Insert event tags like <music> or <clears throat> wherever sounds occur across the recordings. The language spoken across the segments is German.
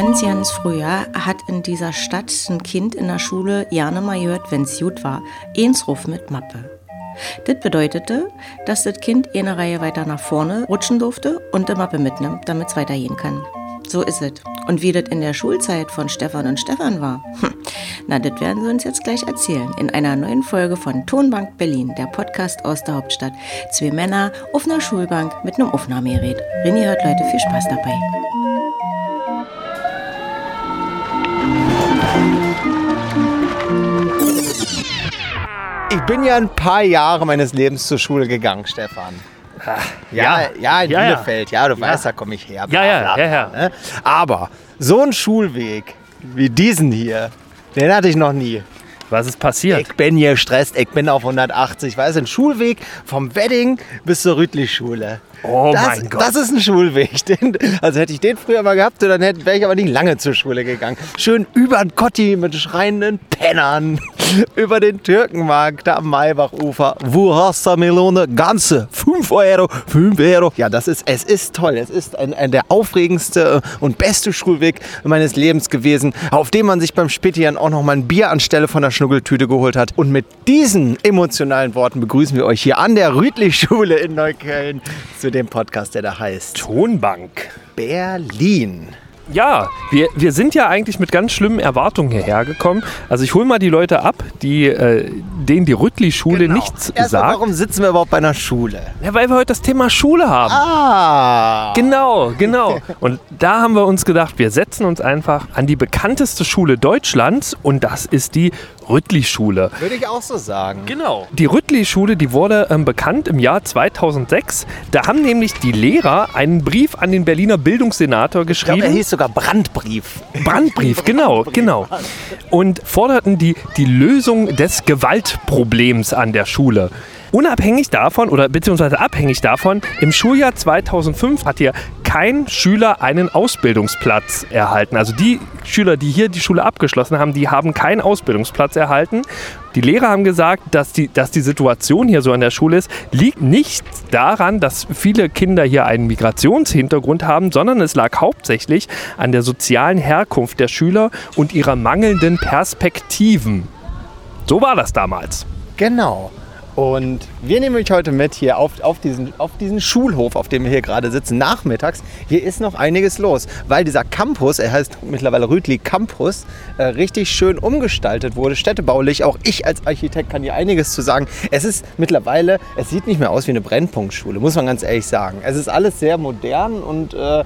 Ganz, ganz früher hat in dieser Stadt ein Kind in der Schule gerne mal gehört, wenn's gut war, eins Ruf mit Mappe. Das bedeutete, dass das Kind eine Reihe weiter nach vorne rutschen durfte und die Mappe mitnimmt, damit es weitergehen kann. So ist es. Und wie das in der Schulzeit von Stefan und Stefan war, hm, na, das werden sie uns jetzt gleich erzählen. In einer neuen Folge von Tonbank Berlin, der Podcast aus der Hauptstadt. Zwei Männer auf einer Schulbank mit einem Aufnahmegerät. Wenn ihr hört, Leute, viel Spaß dabei. Ich bin ja ein paar Jahre meines Lebens zur Schule gegangen, Stefan. Ja, ja, in Ja, ja. Bielefeld. Ja, du weißt, da komme ich her. Ja, ja, ja, ja. ne? Aber so ein Schulweg wie diesen hier, den hatte ich noch nie. Was ist passiert? Ich bin hier gestresst, ich bin auf 180. Weißt du, ein Schulweg vom Wedding bis zur Rütli-Schule. Oh das, mein Gott. Das ist ein Schulweg. <laughs> Den, also hätte ich den früher mal gehabt, dann wäre ich aber nicht lange zur Schule gegangen. Schön über den Kotti mit schreienden Pennern. <laughs> Über den Türkenmarkt da am Maybachufer. Melone? Ganze 5 Euro, 5 Euro. Ja, das ist, es ist toll. Es ist ein, ein der aufregendste und beste Schulweg meines Lebens gewesen, auf dem man sich beim Spätian auch noch mal ein Bier anstelle von der Schnuggeltüte geholt hat. Und mit diesen emotionalen Worten begrüßen wir euch hier an der Rüdlich-Schule in Neukölln zu dem Podcast, der da heißt Tonbank. Berlin. Ja, wir, wir sind ja eigentlich mit ganz schlimmen Erwartungen hierher gekommen. Also ich hole mal die Leute ab, die, äh, denen die Rüttli-Schule nichts Genau. Erstmal, sagt. warum sitzen wir überhaupt bei einer Schule? Ja, weil wir heute das Thema Schule haben. Ah. Genau, genau. Und da haben wir uns gedacht, wir setzen uns einfach an die bekannteste Schule Deutschlands und das ist die Rüttli-Schule. Würde ich auch so sagen. Genau. Die Rüttli-Schule, die wurde ähm, bekannt im Jahr 2006. Da haben nämlich die Lehrer einen Brief an den Berliner Bildungssenator Ich glaube, er geschrieben. hieß sogar Brandbrief. Brandbrief, genau, genau. Und forderten die, die Lösung des Gewaltproblems an der Schule. Unabhängig davon oder beziehungsweise abhängig davon, im Schuljahr 2005 hat hier kein Schüler einen Ausbildungsplatz erhalten. Also die Schüler, die hier die Schule abgeschlossen haben, die haben keinen Ausbildungsplatz erhalten. Die Lehrer haben gesagt, dass die, dass die Situation hier so an der Schule ist, liegt nicht daran, dass viele Kinder hier einen Migrationshintergrund haben, sondern es lag hauptsächlich an der sozialen Herkunft der Schüler und ihrer mangelnden Perspektiven. So war das damals. Genau. Und wir nehmen euch heute mit hier auf, auf, diesen, auf diesen Schulhof, auf dem wir hier gerade sitzen, nachmittags. Hier ist noch einiges los, weil dieser Campus, er heißt mittlerweile Rütli Campus, äh, richtig schön umgestaltet wurde, städtebaulich. Auch ich als Architekt kann hier einiges zu sagen. Es ist mittlerweile, es sieht nicht mehr aus wie eine Brennpunktschule, muss man ganz ehrlich sagen. Es ist alles sehr modern und äh,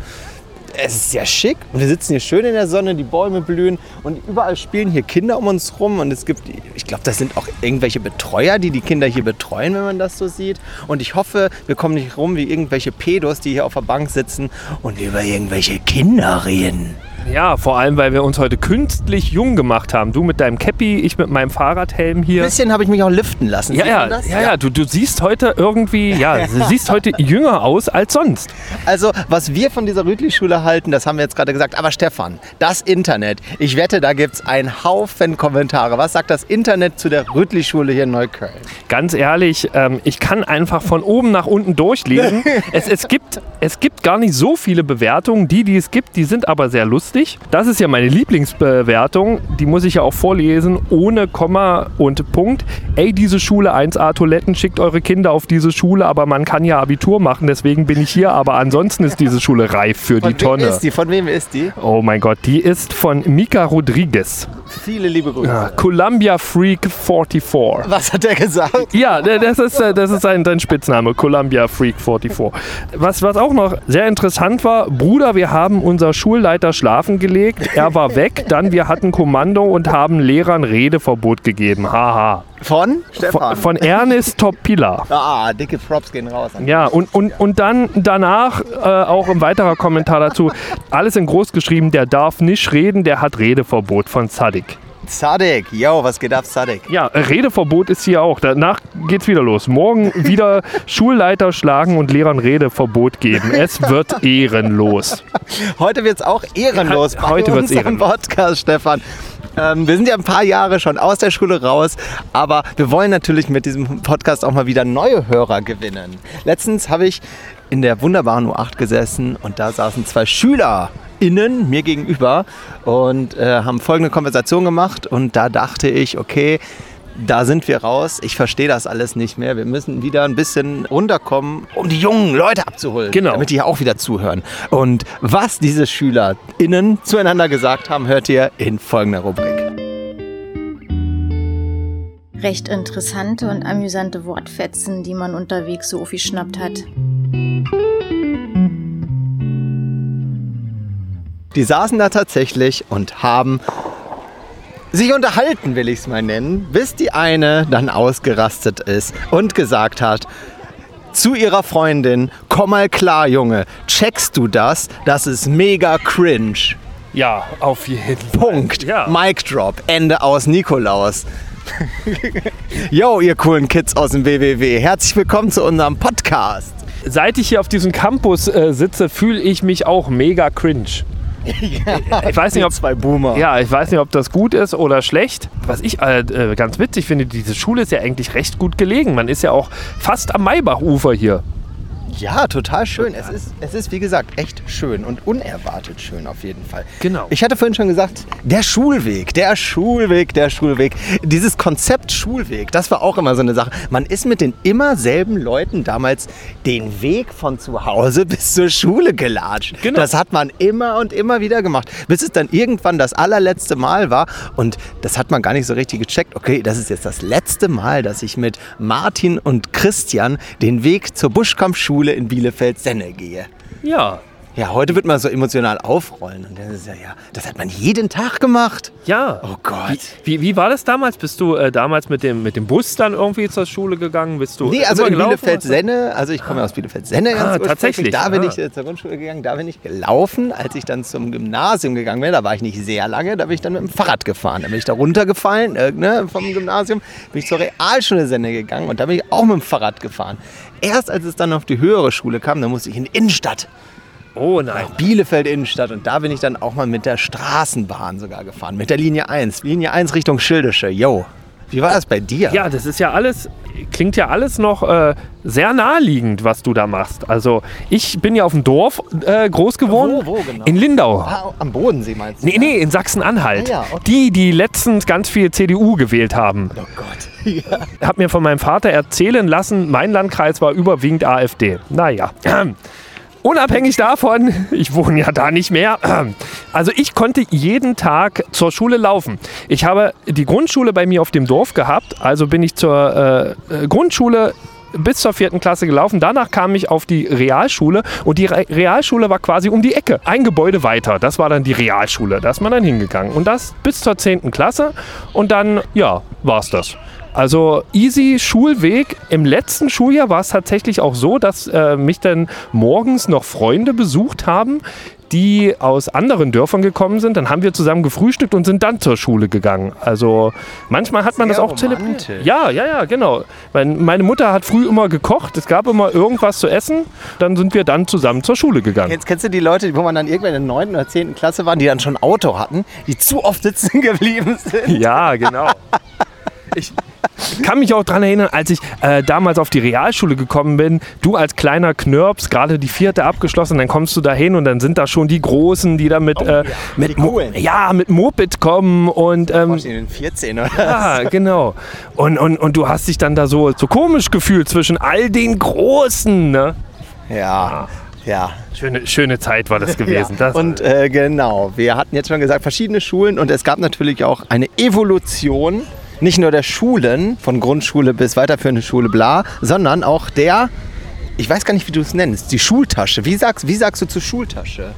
es ist sehr schick und wir sitzen hier schön in der Sonne, die Bäume blühen und überall spielen hier Kinder um uns rum und es gibt, ich glaube, das sind auch irgendwelche Betreuer, die die Kinder hier betreuen, wenn man das so sieht. Und ich hoffe, wir kommen nicht rum wie irgendwelche Pedos, die hier auf der Bank sitzen und über irgendwelche Kinder reden. Ja, vor allem, weil wir uns heute künstlich jung gemacht haben. Du mit deinem Cappy, ich mit meinem Fahrradhelm Ein hier. bisschen habe ich mich auch liften lassen. Ja, ja, ja, ja, du, du siehst heute irgendwie, ja, <laughs> du siehst heute jünger aus als sonst. Also, was wir von dieser Rütli-Schule halten, das haben wir jetzt gerade gesagt. Aber Stefan, das Internet, ich wette, da gibt es einen Haufen Kommentare. Was sagt das Internet zu der Rütli-Schule hier in Neukölln? Ganz ehrlich, ähm, ich kann einfach von oben nach unten durchlesen. <laughs> es, es, gibt, es gibt gar nicht so viele Bewertungen. Die, die es gibt, die sind aber sehr lustig. Das ist ja meine Lieblingsbewertung. Die muss ich ja auch vorlesen, ohne Komma und Punkt. Ey, diese Schule 1A Toiletten, schickt eure Kinder auf diese Schule, aber man kann ja Abitur machen, deswegen bin ich hier. Aber ansonsten ist diese Schule reif für Von die wem Tonne. ist die? Von wem ist die? Oh mein Gott, die ist von Mika Rodriguez. Viele liebe Grüße. Ja, Columbia Freak 44. Was hat er gesagt? Ja, das ist, äh, das ist sein, sein Spitzname, Columbia Freak 44. Was, was auch noch sehr interessant war, Bruder, wir haben unser Schulleiter schlafen gelegt, er war weg, dann wir hatten Kommando und haben Lehrern Redeverbot gegeben. Haha. Von? Von, Stefan. von Ernest Topila. ah, dicke Props gehen raus. Ja, und, und, und dann danach äh, auch ein weiterer Kommentar dazu. Alles in groß geschrieben, der darf nicht reden, der hat Redeverbot von Sadik. Sadik, yo, was geht ab, Sadik? Ja, Redeverbot ist hier auch. Danach geht's wieder los. Morgen wieder <laughs> Schulleiter schlagen und Lehrern Redeverbot geben. Es wird ehrenlos. Heute wird's auch ehrenlos bei Heute wird's unserem ehrenlos. Podcast, Stefan. Ähm, wir sind ja ein paar Jahre schon aus der Schule raus, aber wir wollen natürlich mit diesem Podcast auch mal wieder neue Hörer gewinnen. Letztens habe ich in der wunderbaren U8 gesessen und da saßen zwei Schüler SchülerInnen mir gegenüber und äh, haben folgende Konversation gemacht. Und da dachte ich, okay, da sind wir raus. Ich verstehe das alles nicht mehr. Wir müssen wieder ein bisschen runterkommen, um die jungen Leute abzuholen. Genau. Damit die auch wieder zuhören. Und was diese SchülerInnen zueinander gesagt haben, hört ihr in folgender Rubrik. Recht interessante und amüsante Wortfetzen, die man unterwegs so aufgeschnappt hat. Die saßen da tatsächlich und haben sich unterhalten, will ich es mal nennen, bis die eine dann ausgerastet ist und gesagt hat, zu ihrer Freundin, komm mal klar, Junge, checkst du das? Das ist mega cringe. Ja, auf jeden Fall. Punkt. Ja. Mic drop. Ende aus Nikolaus. <laughs> Yo, ihr coolen Kids aus dem WWW. Herzlich willkommen zu unserem Podcast. Seit ich hier auf diesem Campus äh, sitze, fühle ich mich auch mega cringe. Ich weiß nicht, ob zwei Boomer. Ja, ich weiß nicht, ob das gut ist oder schlecht. Was ich äh, äh, ganz witzig finde, diese Schule ist ja eigentlich recht gut gelegen. Man ist ja auch fast am Maybachufer hier. Ja, total schön. Es ist, es ist, wie gesagt, echt schön und unerwartet schön auf jeden Fall. Genau. Ich hatte vorhin schon gesagt, der Schulweg, der Schulweg, der Schulweg. Dieses Konzept Schulweg, das war auch immer so eine Sache. Man ist mit den immer selben Leuten damals den Weg von zu Hause <laughs> bis zur Schule gelatscht. Genau. Das hat man immer und immer wieder gemacht, bis es dann irgendwann das allerletzte Mal war. Und das hat man gar nicht so richtig gecheckt. Okay, das ist jetzt das letzte Mal, dass ich mit Martin und Christian den Weg zur Buschkampfschule in Bielefeld-Senne gehe. Ja. Ja, heute wird man so emotional aufrollen. Und das ist ja, ja, das hat man jeden Tag gemacht. Ja. Oh Gott. Wie, wie war das damals? Bist du äh, damals mit dem, mit dem Bus dann irgendwie zur Schule gegangen? Bist du Nee, also in? Bielefeld-Senne, also ich komme ja aus Bielefeld-Senne Ah, tatsächlich. Da bin Ah. ich äh, zur Grundschule gegangen, da bin ich gelaufen. Als ich dann zum Gymnasium gegangen bin, da war ich nicht sehr lange, da bin ich dann mit dem Fahrrad gefahren. Da bin ich da runtergefallen äh, ne, vom Gymnasium, bin ich zur Realschule Senne gegangen und da bin ich auch mit dem Fahrrad gefahren. Erst als es dann auf die höhere Schule kam, da musste ich in die Innenstadt. Oh nein. Bielefeld Innenstadt und da bin ich dann auch mal mit der Straßenbahn sogar gefahren, mit der Linie 1. Linie 1 Richtung Schildische. Yo. Wie war das bei dir? Ja, das ist ja alles, klingt ja alles noch äh, sehr naheliegend, was du da machst. Also ich bin ja auf dem Dorf äh, groß geworden. Wo, wo genau? In Lindau. Ah, am Bodensee meinst du? Nee, nee, in Sachsen-Anhalt. Ah ja, okay. Die, die letztens ganz viel CDU gewählt haben. Oh Gott. <laughs> Ja. Hab mir von meinem Vater erzählen lassen, mein Landkreis war überwiegend AfD. Naja. <clears throat> Unabhängig davon, ich wohne ja da nicht mehr. Also ich konnte jeden Tag zur Schule laufen. Ich habe die Grundschule bei mir auf dem Dorf gehabt, also bin ich zur äh, äh, Grundschule bis zur vierten Klasse gelaufen. Danach kam ich auf die Realschule und die Re Realschule war quasi um die Ecke. Ein Gebäude weiter. Das war dann die Realschule. Da ist man dann hingegangen. Und das bis zur zehnten Klasse. Und dann, ja, war's das. Also easy Schulweg. Im letzten Schuljahr war es tatsächlich auch so, dass äh, mich dann morgens noch Freunde besucht haben, die aus anderen Dörfern gekommen sind. Dann haben wir zusammen gefrühstückt und sind dann zur Schule gegangen. Also manchmal hat man Sehr das auch zelebriert. Ja, ja, ja, genau. Mein, meine Mutter hat früh immer gekocht. Es gab immer irgendwas zu essen. Dann sind wir dann zusammen zur Schule gegangen. Jetzt kennst du die Leute, wo man dann irgendwann in der 9. oder 10. Klasse waren, die dann schon Auto hatten, die zu oft sitzen <laughs> geblieben sind? Ja, genau. <laughs> Ich kann mich auch daran erinnern, als ich äh, damals auf die Realschule gekommen bin, du als kleiner Knirps, gerade die vierte abgeschlossen, dann kommst du da hin und dann sind da schon die Großen, die da mit, äh, mit, Oh Mo ja, mit Moped kommen und ähm, In den 14 oder? ja, genau. Und, und, und du hast dich dann da so, so komisch gefühlt zwischen all den Großen. Ne? Ja. Ja. Schöne, schöne Zeit war das <laughs> gewesen. Ja. Das, Und äh, genau, wir hatten jetzt schon gesagt, verschiedene Schulen und es gab natürlich auch eine Evolution, nicht nur der Schulen, von Grundschule bis weiterführende Schule, bla, sondern auch der, ich weiß gar nicht, wie du es nennst, die Schultasche. Wie sagst, wie sagst du zur Schultasche?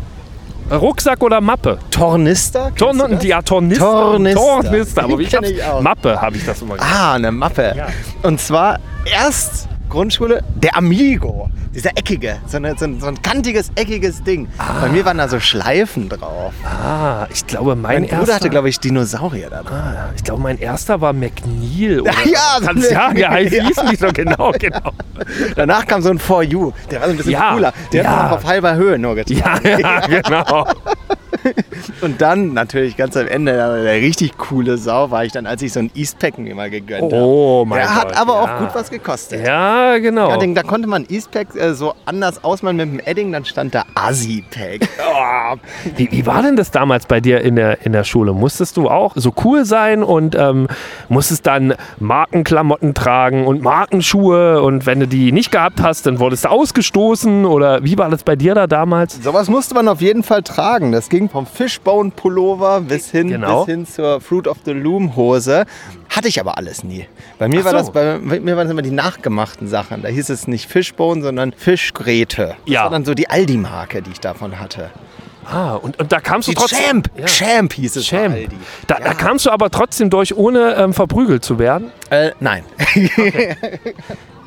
Rucksack oder Mappe? Tornister? Torn ja, Tornister. Tornister. Tornister. Aber wie ich auch. Mappe habe ich das immer genannt. Ah, eine Mappe. Ja. Und zwar erst Grundschule, der Amigo. Dieser eckige, so, eine, so, ein, so ein kantiges, eckiges Ding. Bei mir waren da so Schleifen drauf. Ah, ich glaube, mein, Mein Bruder erster, hatte, glaube ich, Dinosaurier da drauf. Ah, ich glaube, mein erster war McNeil. Oder <laughs> Ja, ja, ja. ja, hießen die so genau, genau. <laughs> Danach kam so ein For You, der war so ein bisschen Ja, cooler. Der ja. hat auf halber Höhe nur getragen. Ja, ja, <laughs> genau. Und dann natürlich ganz am Ende, der, der richtig coole Sau, war ich dann, als ich so ein Eastpack mir mal gegönnt habe. Oh mein Der Gott. hat aber ja. auch gut was gekostet. Ja, genau. Ja, den, da konnte man Eastpack äh, so anders ausmalen mit dem Edding, dann stand da Asi-Pack. <laughs> Oh, Wie, wie war denn das damals bei dir in der, in der Schule? Musstest du auch so cool sein und ähm, musstest dann Markenklamotten tragen und Markenschuhe und wenn du die nicht gehabt hast, dann wurdest du ausgestoßen oder wie war das bei dir da damals? Sowas musste man auf jeden Fall tragen. Das ging vom Fishbone-Pullover bis hin, Genau. bis hin zur Fruit of the Loom-Hose. Hatte ich aber alles nie. Bei mir, Ach war so. das, bei, bei mir waren das immer die nachgemachten Sachen. Da hieß es nicht Fishbone, sondern Fischgrete. Das Ja. war dann so die Aldi-Marke, die ich davon hatte. Ah, und, und da kamst du Die trotzdem... Champ! Ja. Champ hieß es Champ. Aldi. Da, da kamst du aber trotzdem durch, ohne ähm, verprügelt zu werden. Äh, nein. <laughs>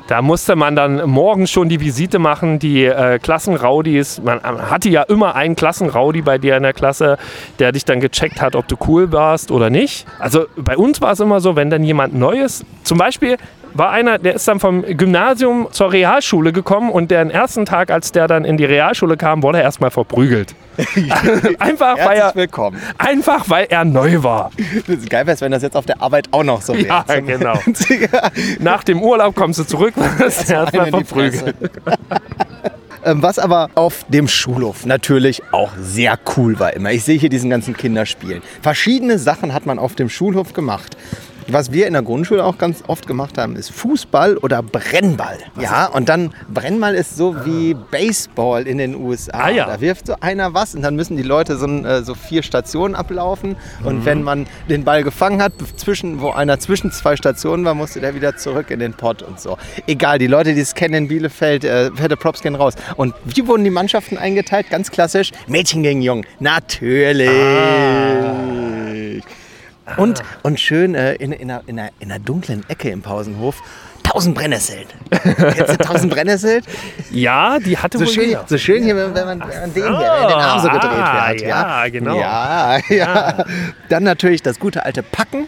Da musste man dann morgens schon die Visite machen, die äh, Klassenraudis. Man, man hatte ja immer einen Klassenraudi bei dir in der Klasse, der dich dann gecheckt hat, ob du cool warst oder nicht. Also bei uns war es immer so, wenn dann jemand Neues, zum Beispiel war einer, der ist dann vom Gymnasium zur Realschule gekommen und der ersten Tag, als der dann in die Realschule kam, wurde er erstmal verprügelt. <laughs> einfach, weil Herzlich er, willkommen. einfach weil er neu war. Das ist geil wäre wenn das jetzt auf der Arbeit auch noch so wäre. Ja, genau. <laughs> Nach dem Urlaub kommst du zurück, <laughs> wirst erstmal in die verprügelt. Ähm, Was aber auf dem Schulhof natürlich auch sehr cool war immer. Ich sehe hier diesen ganzen Kinderspielen. Verschiedene Sachen hat man auf dem Schulhof gemacht. Was wir in der Grundschule auch ganz oft gemacht haben, ist Fußball oder Brennball. Ja, und dann Brennball ist so wie Baseball in den USA. Ah, ja. Da wirft so einer was und dann müssen die Leute so, äh, so vier Stationen ablaufen. Und wenn man den Ball gefangen hat, zwischen, wo einer zwischen zwei Stationen war, musste der wieder zurück in den Pott und so. Egal, die Leute, die es kennen in Bielefeld, äh, fette Props gehen raus. Und wie wurden die Mannschaften eingeteilt? Ganz klassisch. Mädchen gegen Jungen. Natürlich. Und, und schön äh, in, in, einer, in, einer, in einer dunklen Ecke im Pausenhof. Tausend Brennnesseln. Kennst du tausend Brennnesseln? Ja, die hatte So wohl schön, so schön hier, wenn man, wenn man den hier in den Arm so gedreht ah, wird. ja, genau. Ja, ja. Dann natürlich das gute alte Packen.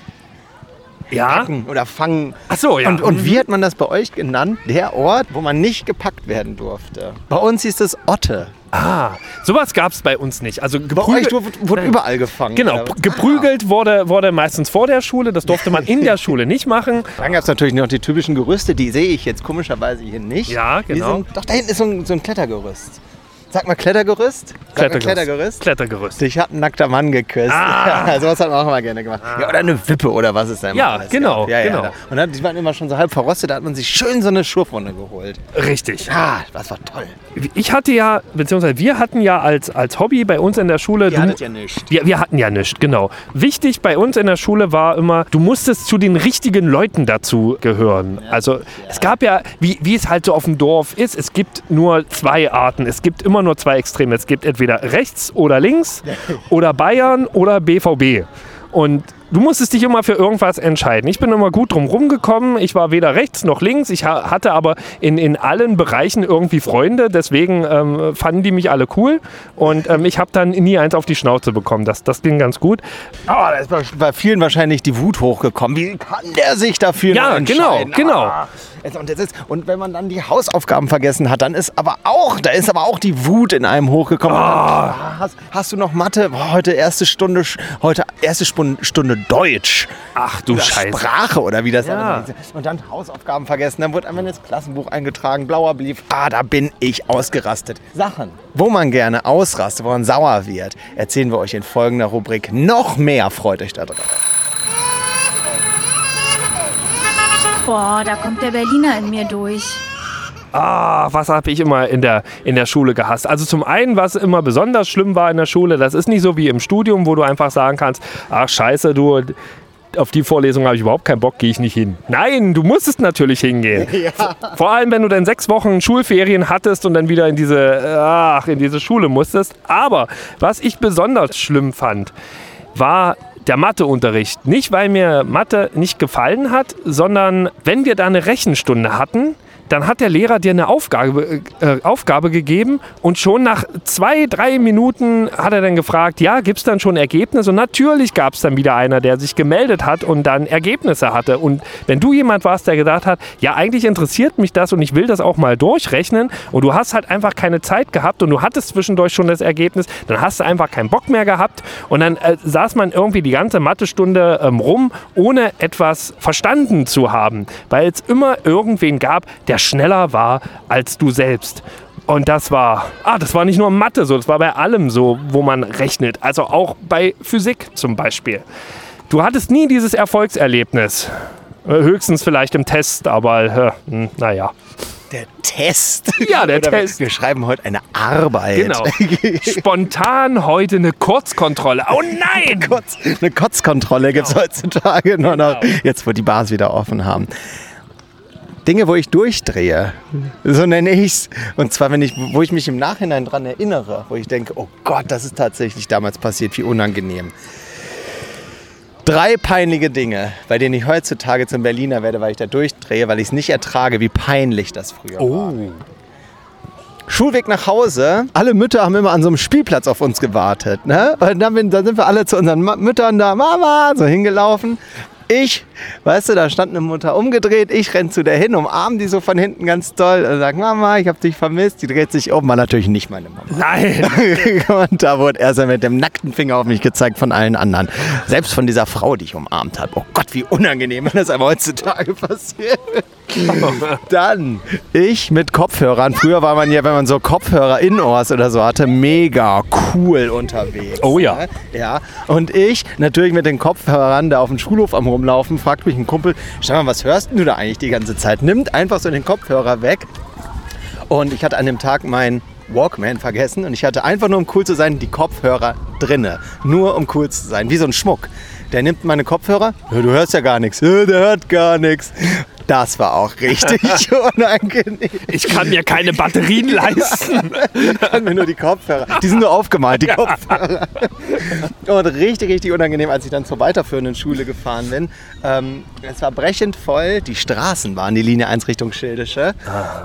Ja. Packen oder Fangen. Ach so, ja. Und, und wie hat man das bei euch genannt? Der Ort, wo man nicht gepackt werden durfte. Bei uns hieß es Otte. Ah, sowas gab es bei uns nicht. Also Bei euch geprügelt, wurde, wurde überall gefangen. genau, geprügelt wurde, wurde meistens vor der Schule. Das durfte man in der <laughs> Schule nicht machen. Dann gab es natürlich noch die typischen Gerüste, die sehe ich jetzt komischerweise hier nicht. Ja, genau. Sind, doch, da hinten ist so ein, so ein Klettergerüst. Sag mal Klettergerüst. Sag mal Klettergerüst. Klettergerüst. Dich hat ein nackter Mann geküsst. Ah. <laughs> Ja, sowas hat man auch immer gerne gemacht. Ja, oder eine Wippe oder was ist immer Ja, alles genau. Ja, genau. Ja, da. und dann, die waren immer schon so halb verrostet, da hat man sich schön so eine Schurfwunde geholt. Richtig. Ah, das war toll. Ich hatte ja, beziehungsweise wir hatten ja als, als Hobby bei uns in der Schule. Ihr du- hattet ja nichts. Wir, wir hatten ja nichts, genau. Wichtig bei uns in der Schule war immer, du musstest zu den richtigen Leuten dazu gehören. Also es gab ja, wie, wie es halt so auf dem Dorf ist, es gibt nur zwei Arten. Es gibt immer nur zwei Extreme. Es gibt entweder rechts oder links <laughs> oder Bayern oder BVB. Und du musstest dich immer für irgendwas entscheiden. Ich bin immer gut drum rumgekommen. Ich war weder rechts noch links. Ich ha hatte aber in, in allen Bereichen irgendwie Freunde. Deswegen ähm, fanden die mich alle cool. Und ähm, ich habe dann nie eins auf die Schnauze bekommen. Das, das ging ganz gut. Ah, da ist bei, vielen wahrscheinlich die Wut hochgekommen. Wie kann der sich dafür Ja, entscheiden? genau, genau. Ah, und, jetzt ist, und wenn man dann die Hausaufgaben vergessen hat, dann ist aber auch, da ist aber auch die Wut in einem hochgekommen. Dann, ah, hast, hast du noch Mathe? Boah, heute erste Stunde, heute erste Stunde Deutsch. Ach du oder Scheiße. Sprache oder wie das Ja. alles hieß. Und dann Hausaufgaben vergessen, dann wurde einmal ins Klassenbuch eingetragen, blauer Brief. Ah, da bin ich ausgerastet. Sachen, wo man gerne ausrastet, wo man sauer wird, erzählen wir euch in folgender Rubrik. Noch mehr freut euch da drauf. Boah, da kommt der Berliner in mir durch. Ah, was habe ich immer in der, in der Schule gehasst. Also zum einen, was immer besonders schlimm war in der Schule, das ist nicht so wie im Studium, wo du einfach sagen kannst, ach scheiße, du, auf die Vorlesung habe ich überhaupt keinen Bock, gehe ich nicht hin. Nein, du musstest natürlich hingehen. <laughs> Vor allem, wenn du dann sechs Wochen Schulferien hattest und dann wieder in diese, ach, in diese Schule musstest. Aber was ich besonders schlimm fand, war der Matheunterricht. Nicht, weil mir Mathe nicht gefallen hat, sondern wenn wir da eine Rechenstunde hatten, dann hat der Lehrer dir eine Aufgabe, äh, Aufgabe gegeben und schon nach zwei, drei Minuten hat er dann gefragt, ja, gibt es dann schon Ergebnisse? Und natürlich gab es dann wieder einer, der sich gemeldet hat und dann Ergebnisse hatte. Und wenn du jemand warst, der gedacht hat, ja, eigentlich interessiert mich das und ich will das auch mal durchrechnen und du hast halt einfach keine Zeit gehabt und du hattest zwischendurch schon das Ergebnis, dann hast du einfach keinen Bock mehr gehabt und dann äh, saß man irgendwie die ganze Mathestunde ähm, rum, ohne etwas verstanden zu haben, weil es immer irgendwen gab, der schneller war als du selbst. Und das war, ah, das war nicht nur Mathe so, das war bei allem so, wo man rechnet. Also auch bei Physik zum Beispiel. Du hattest nie dieses Erfolgserlebnis. Äh, Höchstens vielleicht im Test, aber äh, hm, naja. Der Test. Ja, der <laughs> Oder Test. Wir schreiben heute eine Arbeit. Genau. <laughs> Spontan heute eine Kurzkontrolle. Oh nein! Kotz, eine Kotzkontrolle gibt es heutzutage nur noch, Genau. jetzt wo die Bars wieder offen haben. Dinge, wo ich durchdrehe, so nenne ich es. Und zwar, wenn ich, wo ich mich im Nachhinein dran erinnere, wo ich denke, oh Gott, das ist tatsächlich damals passiert, wie unangenehm. Drei peinliche Dinge, bei denen ich heutzutage zum Berliner werde, weil ich da durchdrehe, weil ich es nicht ertrage, wie peinlich das früher war. Oh. Schulweg nach Hause. Alle Mütter haben immer an so einem Spielplatz auf uns gewartet. Ne? Und dann, dann sind wir alle zu unseren Müttern da, Mama, so hingelaufen. Ich, weißt du, da stand eine Mutter umgedreht, ich renn zu der hin, umarm die so von hinten ganz doll und sag, Mama, ich hab dich vermisst. Die dreht sich um, war natürlich nicht meine Mama. Nein! <laughs> und da wurde er so mit dem nackten Finger auf mich gezeigt von allen anderen. Selbst von dieser Frau, die ich umarmt habe. Oh Gott, wie unangenehm, wenn das aber heutzutage passiert. <laughs> Dann ich mit Kopfhörern. Früher war man ja, wenn man so Kopfhörer in Ohrs oder so hatte, mega cool unterwegs. Oh ja. ne? Ja. Und ich natürlich mit den Kopfhörern da auf dem Schulhof am rumlaufen, fragt mich ein Kumpel, mal, was hörst du da eigentlich die ganze Zeit? Nimmt einfach so den Kopfhörer weg. Und ich hatte an dem Tag meinen Walkman vergessen und ich hatte einfach nur, um cool zu sein, die Kopfhörer drinne. Nur um cool zu sein, wie so ein Schmuck. Der nimmt meine Kopfhörer, "Ja, du hörst ja gar nichts, "Ja, der hört gar nichts. Das war auch richtig <laughs> unangenehm. Ich kann mir keine Batterien <laughs> leisten. Kann mir nur die Kopfhörer. Die sind nur aufgemalt, die Kopfhörer. Und richtig, richtig unangenehm, als ich dann zur weiterführenden Schule gefahren bin. Ähm, es war brechend voll. Die Straßen waren die Linie 1 Richtung Schildische.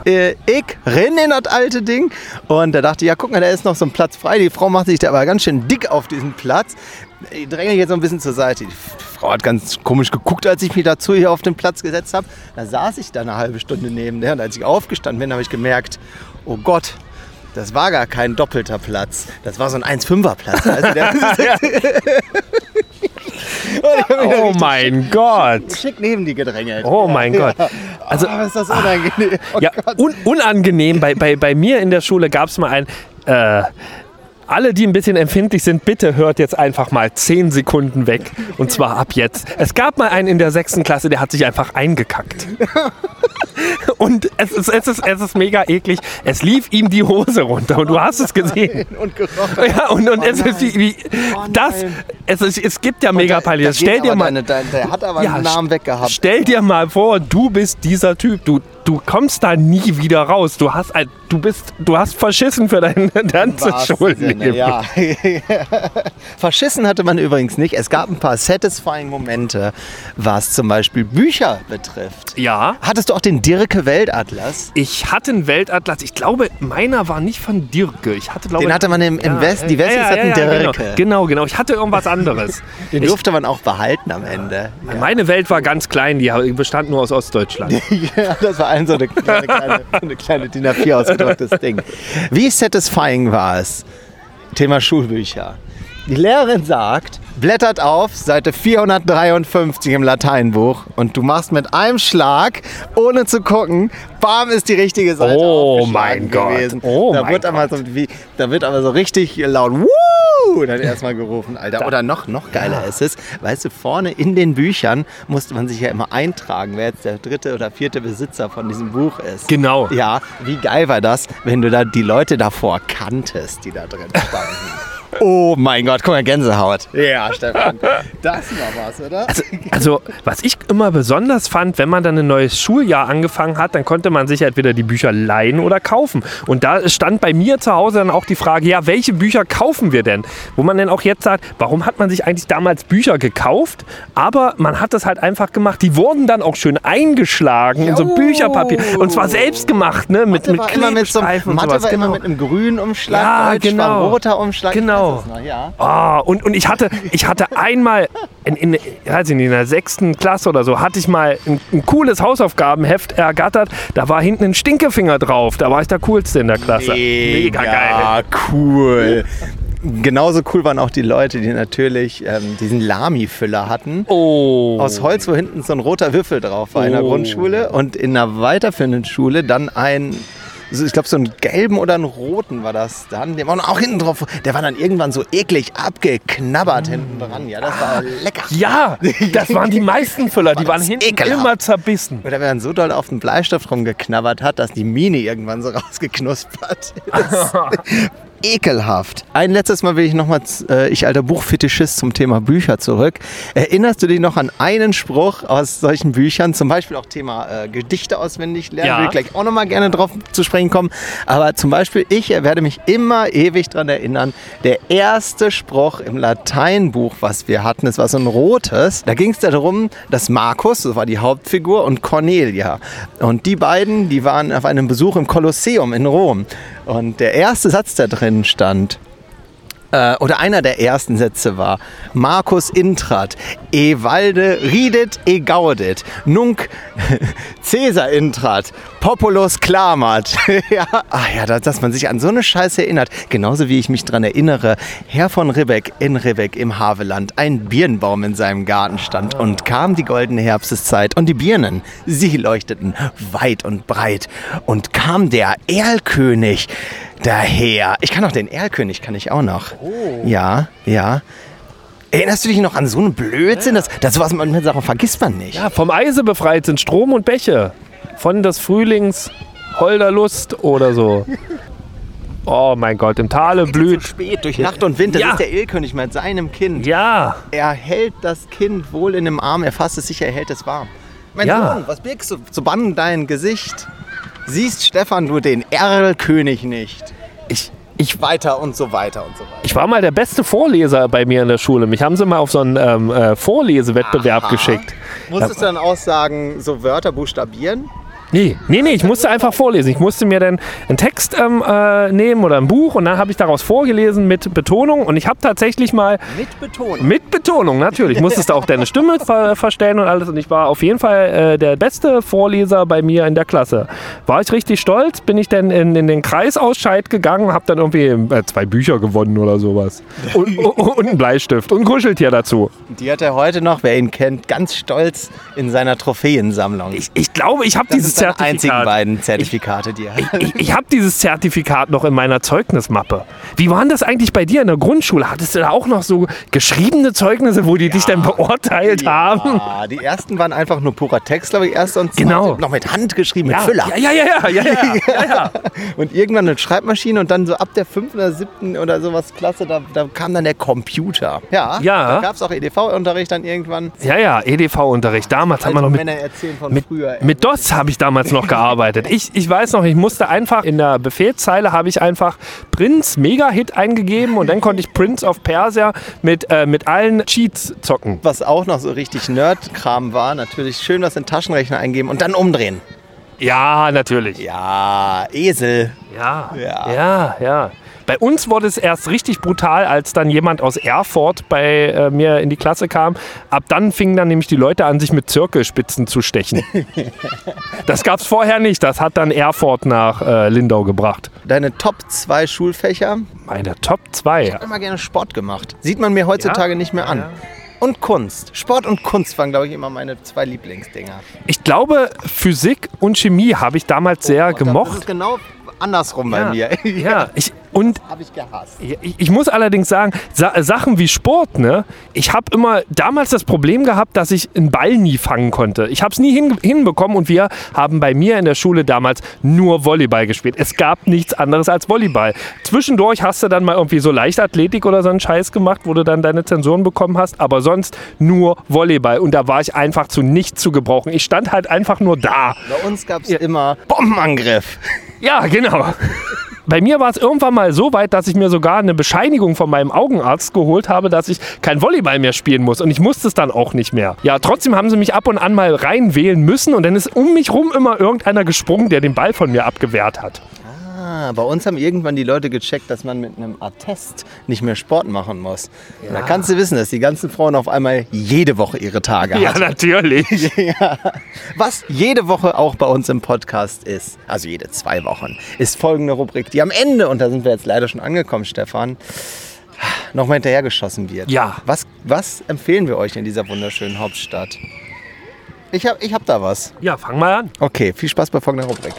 Äh, ich renn in das alte Ding. Und da dachte ich, ja, guck mal, da ist noch so ein Platz frei. Die Frau macht sich da aber ganz schön dick auf diesen Platz. Ich dränge jetzt so ein bisschen zur Seite. Die Frau hat ganz komisch geguckt, als ich mich dazu hier auf den Platz gesetzt habe. Da saß ich da eine halbe Stunde neben der. Und als ich aufgestanden bin, habe ich gemerkt, oh Gott, das war gar kein doppelter Platz. Das war so ein 1,5er Platz. Also <laughs> <laughs> Oh mein Gott. Schick neben die gedrängelt. Oh mein Gott. Also, Also, oh, ist das unangenehm. Oh ja, un unangenehm. Bei, bei, bei mir in der Schule gab es mal ein. Äh, alle, die ein bisschen empfindlich sind, bitte hört jetzt einfach mal 10 Sekunden weg. Und zwar ab jetzt. Es gab mal einen in der sechsten Klasse, der hat sich einfach eingekackt. <laughs> Und es ist, es, ist, es ist mega eklig. Es lief ihm die Hose runter und du hast es gesehen. <laughs> Und gerochen. Ja, und, und es ist wie, wie das. nein. Es, ist, es gibt ja mega peinlich. Stell dir mal. Deine, dein, der hat aber Ja, einen Namen weggehabt. Stell dir mal vor, du bist dieser Typ. Du, du kommst da nie wieder raus. Du hast, du bist, du hast verschissen für dein <laughs> ganzes wahrsten Schulleben. Ja. <laughs> Verschissen hatte man übrigens nicht. Es gab ein paar satisfying Momente, was zum Beispiel Bücher betrifft. Ja. Hattest du auch den Dirke Weltatlas? Ich hatte einen Weltatlas. Ich glaube, meiner war nicht von Dirke. Ich hatte, glaube Den hatte man im, im Westen. Die Westis hatten Dirke. Genau, genau, genau. Ich hatte irgendwas anderes. <laughs> Den durfte man auch behalten am Ende. Meine Welt war ganz klein. Die bestand nur aus Ostdeutschland. Ja, das war ein so eine kleine, <laughs> kleine, eine kleine DIN A4 ausgedrucktes Ding. Wie satisfying war es? Thema Schulbücher. Die Lehrerin sagt, blättert auf, Seite 453 im Lateinbuch und du machst mit einem Schlag, ohne zu gucken, bam, ist die richtige Seite Oh mein Gott. gewesen. Oh da, mein wird aber so, wie, da wird aber so richtig laut, Wuh! dann erstmal gerufen, Alter. Oder noch, noch geiler ist es, weißt du, vorne in den Büchern musste man sich ja immer eintragen, wer jetzt der dritte oder vierte Besitzer von diesem Buch ist. Genau. Ja, wie geil war das, wenn du da die Leute davor kanntest, die da drin standen. Oh mein Gott, guck mal, Gänsehaut. Ja, Stefan. Das war was, oder? Also, also, was ich immer besonders fand, wenn man dann ein neues Schuljahr angefangen hat, dann konnte man sich entweder die Bücher leihen oder kaufen. Und da stand bei mir zu Hause dann auch die Frage, ja, welche Bücher kaufen wir denn? Wo man dann auch jetzt sagt, warum hat man sich eigentlich damals Bücher gekauft? Aber man hat das halt einfach gemacht. Die wurden dann auch schön eingeschlagen in so Jo. Bücherpapier. Und zwar selbst gemacht, ne? Mit, mit war immer mit so Mathe war immer Genau. mit einem grünen Umschlag, Ja, Deutsch war genau. ein roter Umschlag. Ich Genau. noch, ja. Ah, und, und ich hatte, ich hatte einmal in, in, weiß ich nicht, in der sechsten Klasse oder so, hatte ich mal ein, ein cooles Hausaufgabenheft ergattert. Da war hinten ein Stinkefinger drauf. Da war ich der Coolste in der Klasse. Mega cool. Genauso cool waren auch die Leute, die natürlich ähm, diesen Lami-Füller hatten. Oh. Aus Holz, wo hinten so ein roter Würfel drauf war in der Oh. Grundschule. Und in einer weiterführenden Schule dann ein, ich glaube, so einen gelben oder einen roten war das dann. Der war auch hinten drauf. Der war dann irgendwann so eklig abgeknabbert hinten dran. Ja, das war lecker. Ja, das waren die meisten Füller. Die War waren das hinten ekelhaft. immer zerbissen. Oder wenn man so doll auf den Bleistift rumgeknabbert hat, dass die Mine irgendwann so <laughs> rausgeknuspert ist. <laughs> Ekelhaft. Ein letztes Mal will ich nochmal, äh, ich alter Buchfetischist zum Thema Bücher zurück. Erinnerst du dich noch an einen Spruch aus solchen Büchern, zum Beispiel auch Thema äh, Gedichte auswendig lernen, Ja. will ich gleich auch nochmal gerne drauf zu sprechen kommen. Aber zum Beispiel, ich werde mich immer ewig daran erinnern, der erste Spruch im Lateinbuch, was wir hatten, das war so ein rotes. Da ging es darum, dass Markus, das war die Hauptfigur, und Cornelia. Und die beiden, die waren auf einem Besuch im Kolosseum in Rom. Und der erste Satz da drin stand, äh, oder einer der ersten Sätze war Marcus intrat, e valde ridet e gaudet, nunc <laughs> Caesar intrat, populus clamat. <laughs> ja, ach ja, dass, dass man sich an so eine Scheiße erinnert. Genauso wie ich mich daran erinnere, Herr von Ribbeck in Ribbeck im Haveland, ein Birnbaum in seinem Garten stand und kam die goldene Herbsteszeit und die Birnen, sie leuchteten weit und breit und kam der Erlkönig daher. Ich kann auch den Erlkönig, kann ich auch noch. Ja, ja. Erinnerst du dich noch an so einen Blödsinn? Das, das was man mit Sachen vergisst man nicht. Ja, vom Eise befreit sind Strom und Bäche. Von des Frühlings holder Lust oder so. Oh mein Gott, im Tale blüht. spät, durch Nacht und Wind, das Ja. ist der Erlkönig mit seinem Kind. Ja, Er hält das Kind wohl in dem Arm, er fasst es sicher, er hält es warm. Mein Ja. Sohn, was birgst du zu bannen dein Gesicht? Siehst, Stefan, du den Erlkönig nicht. ich, ich, Weiter und so weiter und so weiter. ich war mal der beste Vorleser bei mir in der Schule. Mich haben sie mal auf so einen ähm, äh, Vorlesewettbewerb Aha. geschickt. Musstest du dann aussagen, so Wörter buchstabieren? Nee, nee, nee, ich musste einfach vorlesen. Ich musste mir dann einen Text ähm, äh, nehmen oder ein Buch und dann habe ich daraus vorgelesen mit Betonung und ich habe tatsächlich mal Mit Betonung. Mit Betonung, natürlich. Musstest du auch deine Stimme ver verstellen und alles. Und ich war auf jeden Fall äh, der beste Vorleser bei mir in der Klasse. War ich richtig stolz, bin ich dann in, in den Kreisausscheid gegangen, habe dann irgendwie äh, zwei Bücher gewonnen oder sowas. Und, <laughs> und, und einen Bleistift und ein Kuscheltier dazu. Die hat er heute noch, wer ihn kennt, ganz stolz in seiner Trophäensammlung. Ich, ich glaube, ich habe dieses seine einzigen Zertifikat. beiden Zertifikate, die er hat. Ich, ich habe dieses Zertifikat noch in meiner Zeugnismappe. Wie war denn das eigentlich bei dir in der Grundschule? Hattest du da auch noch so geschriebene Zeugnisse, wo die dich dann beurteilt haben? Ja, die ersten waren einfach nur purer Text, glaube ich, erste und. Genau. Noch mit Hand geschrieben, mit Ja, Füller. ja, ja, ja, ja, ja, ja, ja. <laughs> Und irgendwann eine Schreibmaschine und dann so ab der fünften oder siebten oder sowas Klasse, da, da kam dann der Computer. Ja, Ja. da gab es auch EDV-Unterricht dann irgendwann. Ja, ja, EDV-Unterricht. Damals haben wir Alte noch mit, mit, mit DOS habe ich damals noch gearbeitet. Ich, ich weiß noch, ich musste einfach in der Befehlszeile habe ich einfach Prince Mega-Hit eingegeben und dann konnte ich Prince of Persia mit, äh, mit allen Cheats zocken. Was auch noch so richtig Nerd-Kram war, natürlich schön was in den Taschenrechner eingeben und dann umdrehen. Ja, natürlich. Ja, Esel. Ja, Ja. ja, ja. Bei uns wurde es erst richtig brutal, als dann jemand aus Erfurt bei äh, mir in die Klasse kam. Ab dann fingen dann nämlich die Leute an, sich mit Zirkelspitzen zu stechen. <laughs> das gab es vorher nicht. Das hat dann Erfurt nach äh, Lindau gebracht. Deine Top 2 Schulfächer. Meine Top 2. Ich habe immer gerne Sport gemacht. Sieht man mir heutzutage Ja? nicht mehr an. Und Kunst. Sport und Kunst waren, glaube ich, immer meine zwei Lieblingsdinger. Ich glaube, Physik und Chemie habe ich damals sehr Oh, Das ist gemocht. genau andersrum bei mir. Ja, <laughs> ich, Und Habe ich gehasst. ich, ich muss allerdings sagen, Sa Sachen wie Sport, ne? Ich habe immer damals das Problem gehabt, dass ich einen Ball nie fangen konnte. Ich habe es nie hin hinbekommen und wir haben bei mir in der Schule damals nur Volleyball gespielt. Es gab nichts anderes als Volleyball. Zwischendurch hast du dann mal irgendwie so Leichtathletik oder so einen Scheiß gemacht, wo du dann deine Zensuren bekommen hast, aber sonst nur Volleyball. Und da war ich einfach zu nichts zu gebrauchen. Ich stand halt einfach nur da. Bei uns gab es immer Bombenangriff. Ja, genau. <laughs> Bei mir war es irgendwann mal so weit, dass ich mir sogar eine Bescheinigung von meinem Augenarzt geholt habe, dass ich kein Volleyball mehr spielen muss. Und ich musste es dann auch nicht mehr. Ja, trotzdem haben sie mich ab und an mal reinwählen müssen. Und dann ist um mich rum immer irgendeiner gesprungen, der den Ball von mir abgewehrt hat. Ah, bei uns haben irgendwann die Leute gecheckt, dass man mit einem Attest nicht mehr Sport machen muss. Da kannst du wissen, dass die ganzen Frauen auf einmal jede Woche ihre Tage Ja, hatten. natürlich. <laughs> Ja. Was jede Woche auch bei uns im Podcast ist, also jede zwei Wochen, ist folgende Rubrik, die am Ende, und da sind wir jetzt leider schon angekommen, Stefan, nochmal hinterhergeschossen wird. Ja. Was, was empfehlen wir euch in dieser wunderschönen Hauptstadt? Ich hab, ich hab da was. Ja, fang mal an. Okay, viel Spaß bei folgender Rubrik.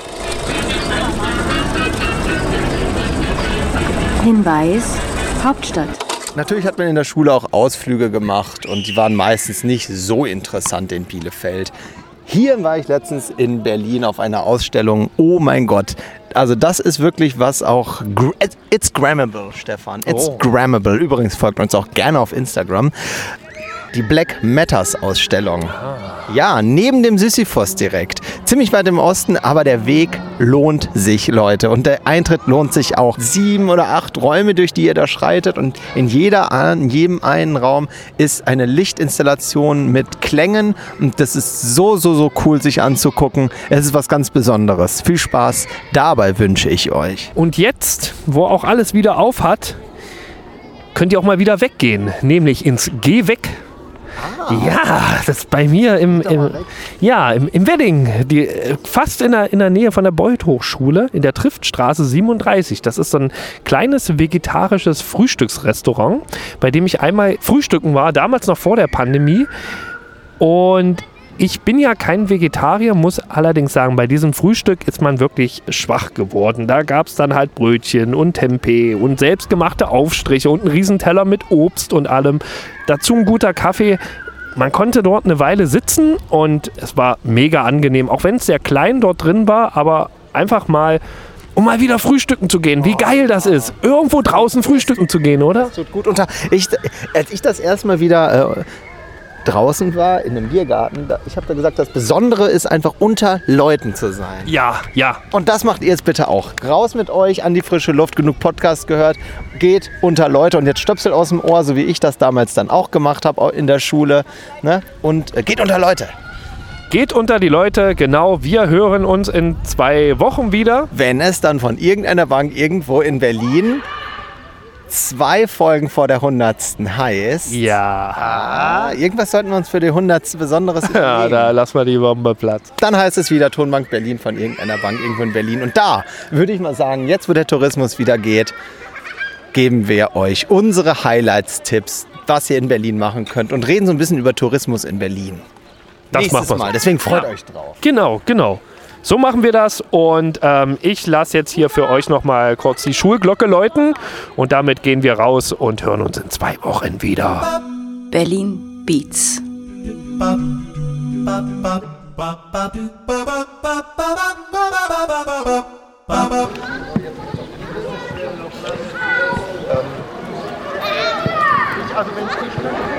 Hinweis, Hauptstadt. Natürlich hat man in der Schule auch Ausflüge gemacht und die waren meistens nicht so interessant in Bielefeld. Hier war ich letztens in Berlin auf einer Ausstellung. Oh mein Gott. Also das ist wirklich was auch... It's grammable, Stefan. It's Oh. grammable. Übrigens folgt uns auch gerne auf Instagram. Die Black Matters Ausstellung. Ja, neben dem Sisyphos direkt. Ziemlich weit im Osten, aber der Weg lohnt sich, Leute. Und der Eintritt lohnt sich auch. Sieben oder acht Räume, durch die ihr da schreitet. Und in, jeder, in jedem einen Raum ist eine Lichtinstallation mit Klängen. Und das ist so, so, so cool, sich anzugucken. Es ist was ganz Besonderes. Viel Spaß dabei wünsche ich euch. Und jetzt, wo auch alles wieder auf hat, könnt ihr auch mal wieder weggehen. Nämlich ins Geh weg. Ja, das ist bei mir im, im, ja, im, im Wedding, die, äh, fast in der, in der Nähe von der Beuth Hochschule, in der Triftstraße 37. Das ist so ein kleines vegetarisches Frühstücksrestaurant, bei dem ich einmal frühstücken war, damals noch vor der Pandemie. Und ich bin ja kein Vegetarier, muss allerdings sagen, bei diesem Frühstück ist man wirklich schwach geworden. Da gab es dann halt Brötchen und Tempeh und selbstgemachte Aufstriche und einen Riesenteller mit Obst und allem. Dazu ein guter Kaffee. Man konnte dort eine Weile sitzen und es war mega angenehm, auch wenn es sehr klein dort drin war, aber einfach mal, um mal wieder frühstücken zu gehen. Wie geil das ist, irgendwo draußen frühstücken zu gehen, oder? tut gut unter. Ich, als ich das erste Mal wieder äh, draußen war, in einem Biergarten, ich habe da gesagt, das Besondere ist einfach unter Leuten zu sein. Ja, ja, Und das macht ihr jetzt bitte auch. Raus mit euch an die frische Luft, genug Podcast gehört, geht unter Leute und jetzt Stöpsel aus dem Ohr, so wie ich das damals dann auch gemacht habe in der Schule. Ne? Und äh, geht unter Leute. Geht unter die Leute, genau. Wir hören uns in zwei Wochen wieder. Wenn es dann von irgendeiner Bank irgendwo in Berlin zwei Folgen vor der 100. heißt, Ja. ah, irgendwas sollten wir uns für die 100. Besonderes <laughs> Ja, überlegen. da lassen wir die Bombe Platz. Dann heißt es wieder Tonbank Berlin von irgendeiner Bank irgendwo in Berlin. Und da würde ich mal sagen, jetzt wo der Tourismus wieder geht, geben wir euch unsere Highlights-Tipps, was ihr in Berlin machen könnt und reden so ein bisschen über Tourismus in Berlin. Das Nächstes machen wir so. Mal. Deswegen freut Ja. euch drauf. Genau, genau. So machen wir das und ähm, ich lasse jetzt hier für euch nochmal kurz die Schulglocke läuten und damit gehen wir raus und hören uns in zwei Wochen wieder. Berlin Beats. Also wenn